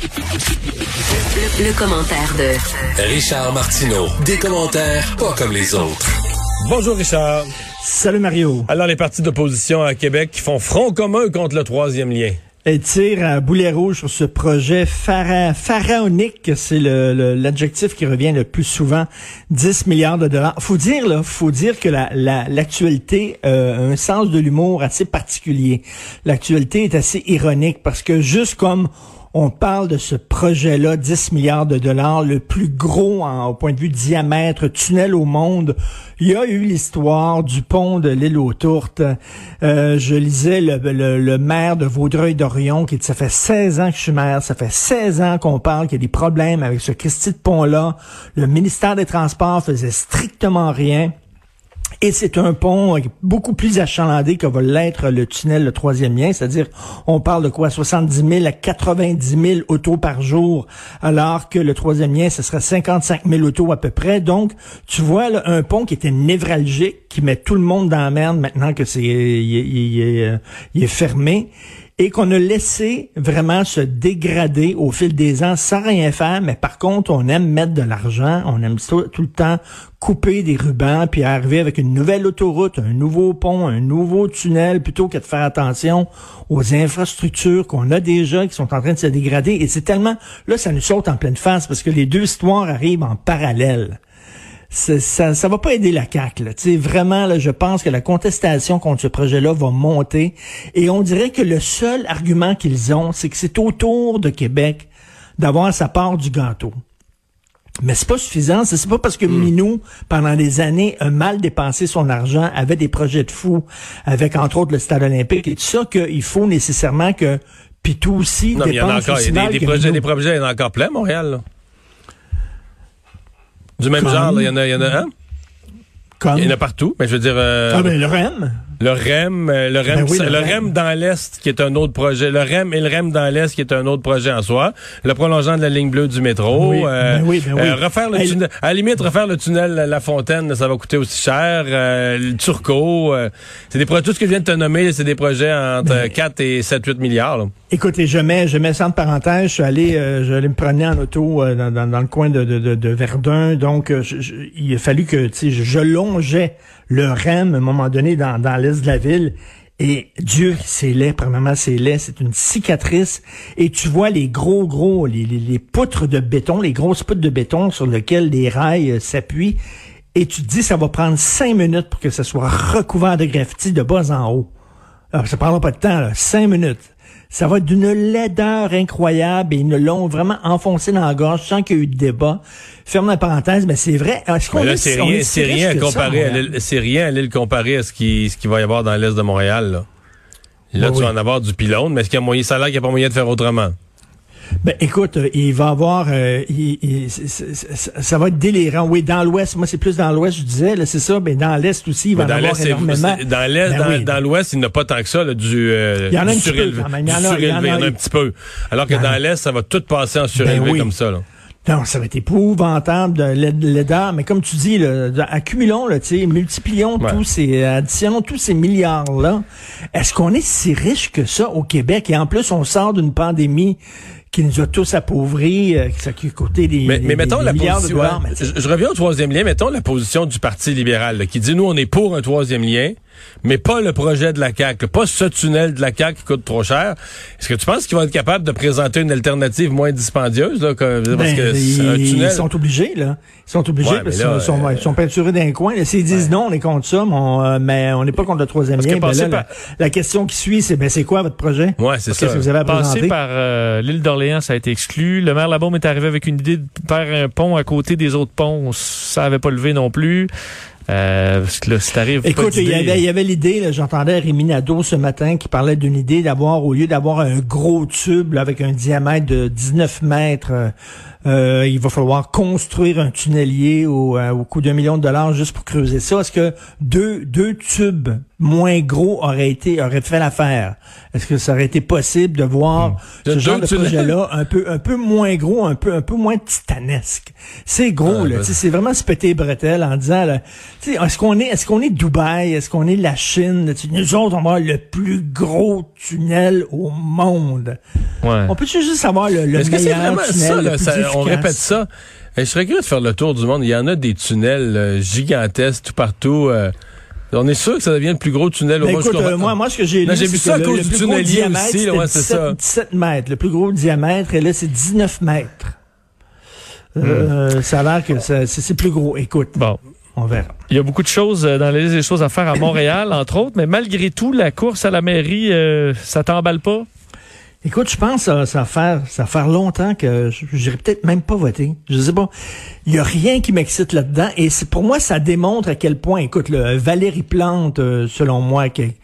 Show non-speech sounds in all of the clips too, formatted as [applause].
Le, commentaire de Richard Martineau. Des commentaires pas comme les autres. Bonjour Richard. Salut Mario. Alors les partis d'opposition à Québec qui font front commun contre le troisième lien. Elle tire à boulet rouge sur ce projet pharaonique, c'est l'adjectif qui revient le plus souvent, 10 milliards de dollars. Faut dire là, faut dire que l'actualité la, euh, a un sens de l'humour assez particulier. L'actualité est assez ironique parce que juste comme on parle de ce projet-là, 10 milliards de dollars, le plus gros au point de vue diamètre, tunnel au monde. Il y a eu l'histoire du pont de l'île aux Tourtes. Euh, je lisais le, maire de Vaudreuil-Dorion qui dit, ça fait 16 ans que je suis maire, ça fait 16 ans qu'on parle qu'il y a des problèmes avec ce Christie de pont-là. Le ministère des Transports faisait strictement rien. Et c'est un pont beaucoup plus achalandé que va l'être le tunnel, le troisième lien. C'est-à-dire, on parle de quoi? 70 000 à 90 000 autos par jour, alors que le troisième lien, ce serait 55 000 autos à peu près. Donc, tu vois, là, un pont qui était névralgique, qui met tout le monde dans la merde maintenant que c'est, il, est fermé et qu'on a laissé vraiment se dégrader au fil des ans sans rien faire, mais par contre, on aime mettre de l'argent, on aime tout, le temps couper des rubans, puis arriver avec une nouvelle autoroute, un nouveau pont, un nouveau tunnel, plutôt que de faire attention aux infrastructures qu'on a déjà, qui sont en train de se dégrader. Et c'est tellement, là, ça nous saute en pleine face, parce que les deux histoires arrivent en parallèle ça, ça va pas aider la CAQ. Là. vraiment, là, je pense que la contestation contre ce projet-là va monter. Et on dirait que le seul argument qu'ils ont, c'est que c'est autour de Québec d'avoir sa part du gâteau. Mais c'est pas suffisant. C'est pas parce que hmm. Minou, pendant des années, a mal dépensé son argent, avait des projets de fou, avec entre autres le stade olympique et tout ça, qu'il faut nécessairement que Pitou aussi non, il y en a encore, il y a des, projets, des projets, il y en a encore plein, Montréal. Là. Du même genre, il y en a, il y en a, hein? Il y en a partout, mais je veux dire. Euh, ah ben le REM. Le REM, euh, le REM, ben le, REM. dans l'Est qui est un autre projet. Le REM et le REM dans l'Est qui est un autre projet en soi. Le prolongement de la ligne bleue du métro. Oui, euh, ben oui, ben oui. refaire le tunnel, à la limite, refaire le tunnel La Fontaine, ça va coûter aussi cher. le Turco, c'est des projets, tout ce que je viens de te nommer, c'est des projets entre 4 et 7, 8 milliards. Là. Écoutez, je mets, je mets ça en parenthèse. Je suis allé, je me promener en auto dans, dans, le coin de, Verdun. Donc, il a fallu que, tu je longeais le REM à un moment donné dans, dans l'est de la ville. Et Dieu, c'est laid, premièrement, c'est laid, c'est une cicatrice. Et tu vois les gros, gros, les, poutres de béton, les grosses poutres de béton sur lesquelles les rails euh, s'appuient. Et tu te dis, ça va prendre cinq minutes pour que ça soit recouvert de graffiti de bas en haut. Alors, ça prendra pas de temps. Cinq minutes. Ça va être d'une laideur incroyable et ils nous l'ont vraiment enfoncé dans la gorge sans qu'il y ait eu de débat. Ferme la parenthèse, mais c'est vrai. Est-ce qu'on c'est rien, c'est rien à comparer c'est rien à à ce qui, ce qui va y avoir dans l'est de Montréal, là. Là, tu vas en avoir du pylône, mais est-ce qu'il y a moyen, ça a l'air qu'il n'y a pas moyen de faire autrement? Ben écoute, euh, il va avoir, euh, ça va être délirant. Oui, dans l'Ouest, moi c'est plus dans l'Ouest, je disais, c'est ça. Mais dans l'Est aussi, il va en avoir énormément. Dans l'Est, ben dans, l'Ouest, il n'y a pas tant que ça du, euh, il y en a un surélevé. il y en a, un petit peu. Alors que dans l'Est, ça va tout passer en surélevé ben comme ça. Là. Non, ça va être épouvantable de mais comme tu dis, là, accumulons, là, multiplions tous ces, additionnons tous ces milliards-là. Est-ce qu'on est si riche que ça au Québec? Et en plus, on sort d'une pandémie qui nous a tous appauvris, euh, qui a coûté des, mais, mais mettons la position, je, reviens au troisième lien. Mettons la position du Parti libéral qui dit nous on est pour un troisième lien, mais pas le projet de la CAQ, pas ce tunnel de la CAQ qui coûte trop cher. Est-ce que tu penses qu'ils vont être capables de présenter une alternative moins dispendieuse là, parce ben, que ils, tunnel... ils sont obligés là. Ils sont obligés parce qu'ils sont, euh, sont, peinturés d'un coin. S'ils disent non, on est contre ça, mais on n'est pas contre le troisième lien. Ben là, la, question qui suit, c'est ben c'est quoi votre projet? Ouais, c'est ça. Qu'est-ce que vous avez à Passer par euh, l'île d'Orléans, ça a été exclu. Le maire Labaume est arrivé avec une idée de faire un pont à côté des autres ponts. Ça n'avait pas levé non plus. Euh, parce que là, si t'arrives... Écoute, il y avait, il y avait l'idée, j'entendais Rémi Nadeau ce matin qui parlait d'une idée d'avoir, au lieu d'avoir un gros tube avec un diamètre de 19 mètres, euh, il va falloir construire un tunnelier au, euh, au coût d'un million de dollars juste pour creuser ça. Est-ce que deux, deux tubes moins gros aurait été aurait fait l'affaire? Est-ce que ça aurait été possible de voir Hmm. ce genre de projet-là un peu un peu moins gros, un peu un peu moins titanesque? C'est gros Ah, là, ben- c'est vraiment se péter les bretelles en disant là, est-ce qu'on est est-ce qu'on est Dubaï, est-ce qu'on est la Chine? là? Nous autres on va avoir le plus gros tunnel au monde. Ouais. On peut juste avoir le, le Est-ce que c'est vraiment tunnel, ça, là, ça- On répète ça. Je serais curieux de faire le tour du monde. Il y en a des tunnels euh, gigantesques tout partout. euh. On est sûr que ça devient le plus gros tunnel au Ben monde. écoute, jusqu'au- euh, moi, moi, ce que j'ai Non, lu, j'ai c'est vu que ça à le- cause le du plus gros tunnelier diamètre, aussi, là, ouais, c'est 17, ça. 17 mètres. Le plus gros diamètre, et là, c'est 19 mètres. Euh, Hmm. Ça a l'air que c'est plus gros. Écoute, Bon. on verra. Il y a beaucoup de choses euh, dans la liste des choses à faire à Montréal, [laughs] entre autres, mais malgré tout, la course à la mairie, euh, ça t'emballe pas? Écoute, je pense que ça, va faire ça va faire longtemps que je j'irai peut-être même pas voter. Je sais pas. Il y a rien qui m'excite là-dedans et c'est pour moi ça démontre à quel point écoute le Valérie Plante euh, selon moi qui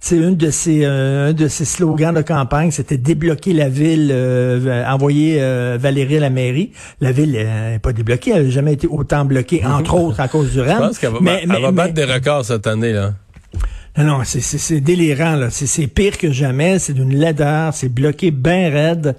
c'est une de ses euh, un de ses slogans de campagne, c'était débloquer la ville euh, envoyer euh, Valérie à la mairie. La ville euh, n'est pas débloquée, elle n'a jamais été autant bloquée entre [laughs] autres à cause du Je RAM. pense qu'elle va, Mais- elle mais- va battre des records cette année. là. Non, non, c'est- délirant, là. C'est c'est pire que jamais. C'est d'une laideur. C'est bloqué bien raide.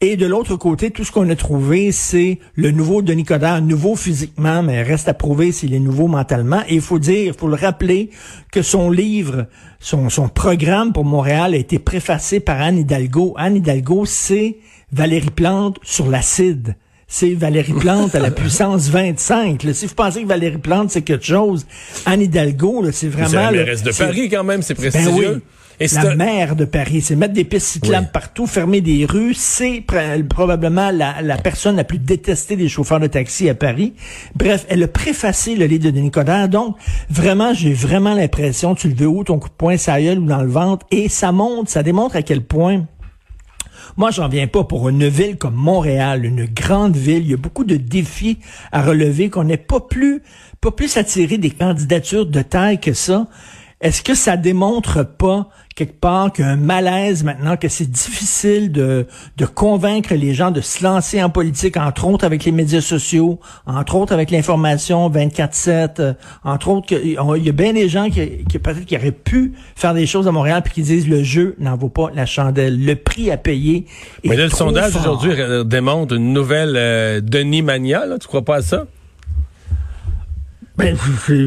Et de l'autre côté, tout ce qu'on a trouvé, c'est le nouveau Denis Coderre, nouveau physiquement, mais reste à prouver s'il est nouveau mentalement. Et il faut dire, il faut le rappeler, que son livre, son, son programme pour Montréal a été préfacé par Anne Hidalgo. Anne Hidalgo, c'est Valérie Plante sur l'acide. C'est Valérie Plante à la [laughs] puissance 25. là. Si vous pensez que Valérie Plante, c'est quelque chose, Anne Hidalgo, c'est vraiment... la là, mairesse de Paris quand même, c'est ben prestigieux. oui. Et la maire de Paris, c'est mettre des pistes cyclables Oui. partout, fermer des rues, c'est pr- probablement la, la personne la plus détestée des chauffeurs de taxi à Paris. Bref, elle a préfacé le livre de Denis Coderre. Donc, vraiment, j'ai vraiment l'impression, tu le veux où, ton coup de poing, ça gueule ou dans le ventre, et ça montre, ça démontre à quel point moi, j'en viens pas pour une ville comme Montréal, une grande ville. Il y a beaucoup de défis à relever qu'on n'est pas plus, pas plus attiré des candidatures de taille que ça. Est-ce que ça démontre pas quelque part qu'il y a un malaise maintenant, que c'est difficile de, de convaincre les gens de se lancer en politique, entre autres avec les médias sociaux, entre autres avec l'information 24-7, euh, entre autres, il y a bien des gens qui, qui peut-être qui auraient pu faire des choses à Montréal puis qui disent le jeu n'en vaut pas la chandelle. Le prix à payer est Mais là, le trop sondage aujourd'hui euh, démontre une nouvelle euh, Denis Mania. Là. Tu crois pas à ça? Ben,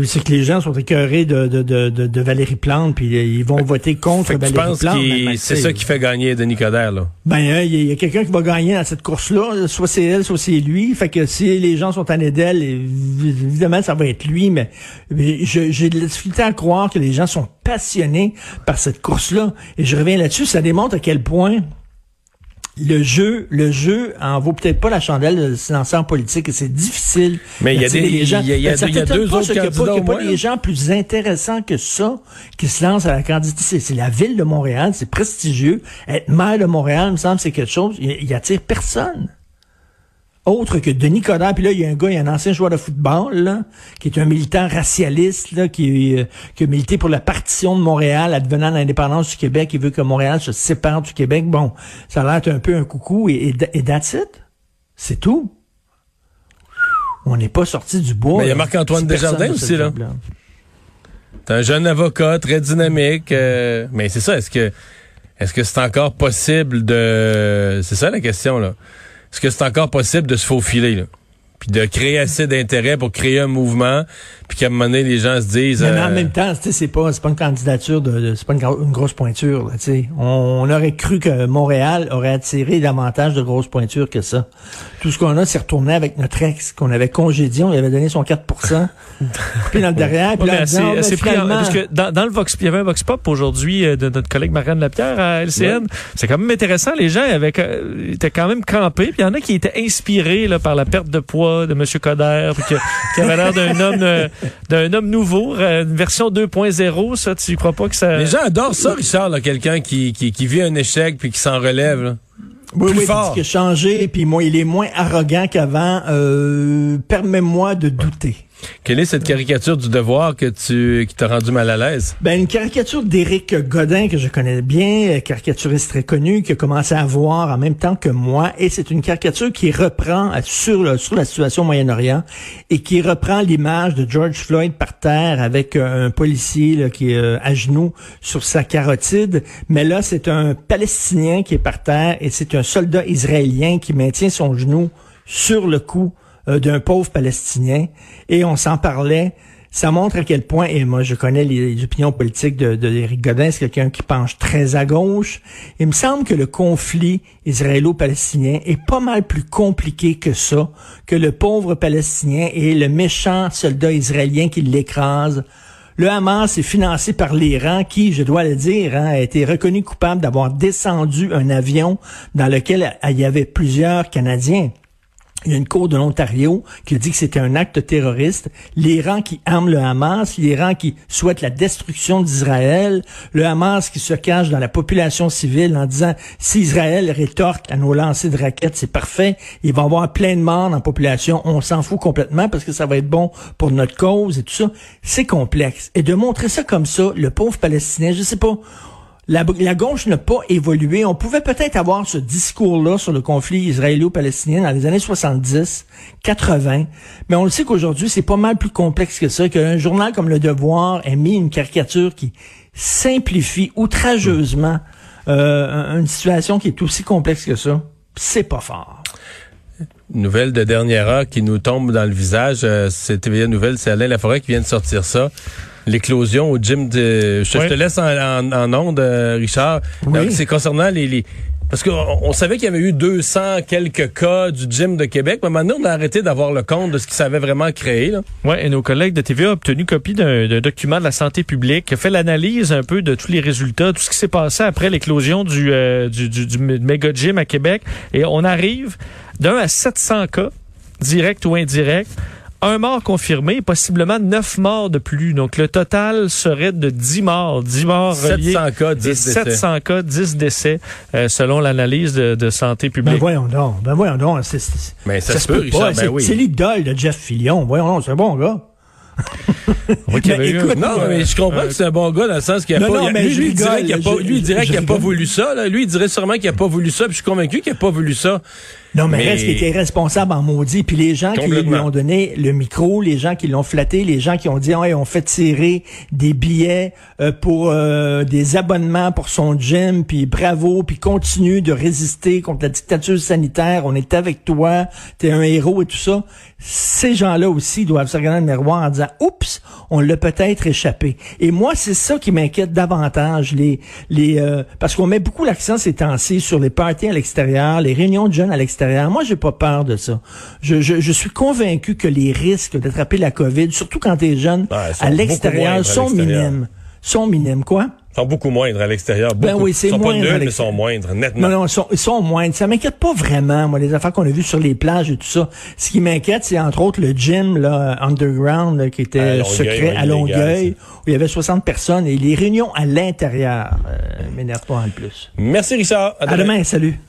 c'est que les gens sont écœurés de, de, de, de, Valérie Plante, puis ils vont voter contre Valérie Plante. c'est ça qui fait gagner Denis Coderre, là? Ben, euh, il y a, quelqu'un qui va gagner dans cette course-là. Soit c'est elle, soit c'est lui. Fait que si les gens sont en d'elle, évidemment, ça va être lui. Mais, mais je- j'ai de la difficulté à croire que les gens sont passionnés par cette course-là. Et je reviens là-dessus. Ça démontre à quel point le jeu, le jeu en vaut peut-être pas la chandelle de se lancer en politique et c'est difficile. Mais il y a des- les gens. il y a- il y a Ça il y a deux autres ça, qu'il y a pas- candidats qu'il y a pas moins, des gens plus intéressants que ça qui se lancent à la candidature. C'est- la ville de Montréal, c'est prestigieux. Être maire de Montréal, il me semble, c'est quelque chose. Il, il attire personne. Autre que Denis Coderre. Puis là, il y a un gars, il y a un ancien joueur de football, là, qui est un militant racialiste, là, qui, euh, qui a milité pour la partition de Montréal, advenant l'indépendance du Québec. Il veut que Montréal se sépare du Québec. Bon, ça a l'air un peu un coucou. Et, et, et that's it. C'est tout. On n'est pas sorti du bois. Mais il y a. Marc-Antoine Desjardins aussi, là. T'es un jeune avocat très dynamique. euh, mais c'est ça, est-ce que est-ce que c'est encore possible de. C'est ça la question, là. Est-ce que c'est encore possible de se faufiler, là? Puis de créer assez d'intérêt pour créer un mouvement, puis qu'à un moment donné, les gens se disent. Mais, mais euh, en même temps, tu sais, c'est pas, c'est pas une candidature de, de- c'est pas une, gro- une grosse pointure, là, tu sais. On, on aurait cru que Montréal aurait attiré davantage de grosses pointures que ça. Tout ce qu'on a, c'est retourné avec notre ex, qu'on avait congédié, on lui avait donné son 4% [laughs] puis dans le derrière, puis Ouais, là, mais en disant, c'est- c'est pris en- finalement- parce que dans, dans le Vox, il y avait un Vox Pop aujourd'hui euh, de notre collègue Marianne Lapierre à LCN. C'est quand même intéressant. Les gens avaient, euh, étaient quand même crampés. Puis il y en a qui étaient inspirés là, par la perte de poids de M. Coder, puis que- qui avait l'air d'un [laughs] homme, euh, d'un homme nouveau, euh, une version 2.0. Ça, tu crois pas que ça Les gens adorent ça, Richard, quelqu'un qui, qui, qui vit un échec puis qui s'en relève. Là. Oui, plus oui, fort. changé, puis moi, il est moins arrogant qu'avant. Euh, Permets-moi de douter. Quelle est cette caricature du devoir que tu qui t'a rendu mal à l'aise? Ben, une caricature d'Éric Godin que je connais bien, euh, caricaturiste très connu, qui a commencé à voir en même temps que moi. Et c'est une caricature qui reprend euh, sur, sur la situation au Moyen-Orient et qui reprend l'image de George Floyd par terre avec euh, un policier qui est à genoux sur sa carotide. Mais là, c'est un Palestinien qui est par terre et c'est un soldat israélien qui maintient son genou sur le cou euh, d'un pauvre Palestinien. Et on s'en parlait. Ça montre à quel point, et moi je connais les, opinions politiques de, de Godin, c'est quelqu'un qui penche très à gauche. Il me semble que le conflit israélo-palestinien est pas mal plus compliqué que ça, que le pauvre Palestinien et le méchant soldat israélien qui l'écrase. Le Hamas est financé par l'Iran qui, je dois le dire, hein, a été reconnu coupable d'avoir descendu un avion dans lequel il y avait plusieurs Canadiens. Il y a une cour de l'Ontario qui a dit que c'était un acte terroriste. L'Iran qui arme le Hamas, l'Iran qui souhaite la destruction d'Israël, le Hamas qui se cache dans la population civile en disant si Israël rétorque à nos lancers de raquettes, c'est parfait, il va y avoir plein de morts dans la population, on s'en fout complètement parce que ça va être bon pour notre cause et tout ça. C'est complexe. Et de montrer ça comme ça, le pauvre Palestinien, je sais pas, la, gauche n'a pas évolué. On pouvait peut-être avoir ce discours-là sur le conflit israélo-palestinien dans les années 70, 80, mais on le sait qu'aujourd'hui, c'est pas mal plus complexe que ça, qu'un journal comme Le Devoir ait mis une caricature qui simplifie outrageusement euh, une situation qui est aussi complexe que ça. C'est pas fort. Nouvelle de dernière heure qui nous tombe dans le visage. Euh, c'est Nouvelle, c'est Alain Laforêt qui vient de sortir ça l'éclosion au gym de... Je, te laisse en, en, onde, euh, Richard. C'est concernant les... Parce qu'on savait qu'il y avait eu 200 quelques cas du gym de Québec, mais maintenant on a arrêté d'avoir le compte de ce qui s'avait vraiment créé. Oui, et nos collègues de TVA ont obtenu copie d'un document de la santé publique, qui a fait l'analyse un peu de tous les résultats, tout ce qui s'est passé après l'éclosion du, euh, du, du, du méga gym à Québec. Et on arrive d'un à 700 cas, direct ou indirect un mort confirmé, possiblement neuf morts de plus. Donc, le total serait de 10 morts. 10 morts 700 cas, 10 décès. 700 cas, 10 décès, euh, selon l'analyse de, santé publique. Ben voyons donc, ben voyons donc. Mais ça, se peut, Richard, ben oui. C'est l'idole de Jeff Fillion. Voyons donc, c'est un bon gars. [laughs] mais écoute, non, mais je comprends que c'est un bon gars dans le sens qu'il a pas. Non, mais lui, lui, dirait qu'il a pas, lui, il dirait qu'il a pas voulu ça. Là. Lui, il dirait sûrement qu'il a pas voulu ça. Puis je suis convaincu qu'il a pas voulu ça. Non, mais, reste qu'il était responsable en maudit. Puis les gens qui lui ont donné le micro, les gens qui l'ont flatté, les gens qui ont dit, ouais, on fait tirer des billets euh, pour euh, des abonnements pour son gym, puis bravo, puis continue de résister contre la dictature sanitaire. On est avec toi, t'es un héros et tout ça. Ces gens-là aussi doivent se regarder dans le miroir en disant, oups, on l'a peut-être échappé. Et moi, c'est ça qui m'inquiète davantage, les, les, euh, parce qu'on met beaucoup l'accent ces temps-ci sur les parties à l'extérieur, les réunions de jeunes à l'extérieur moi, j'ai pas peur de ça. Je, je, suis convaincu que les risques d'attraper la COVID, surtout quand tu es jeune, à l'extérieur, sont minimes. Sont minimes, quoi? sont beaucoup moindres à l'extérieur. Ben oui, c'est sont pas nuls, mais sont moindres, nettement. Non, non, ils sont, ils sont moindres. Ça m'inquiète pas vraiment, moi, les affaires qu'on a vues sur les plages et tout ça. Ce qui m'inquiète, c'est entre autres le gym, là, underground, qui était secret à Longueuil, où il y avait 60 personnes, et les réunions à l'intérieur euh, m'énervent pas en plus. Merci, Richard. À, à demain, salut.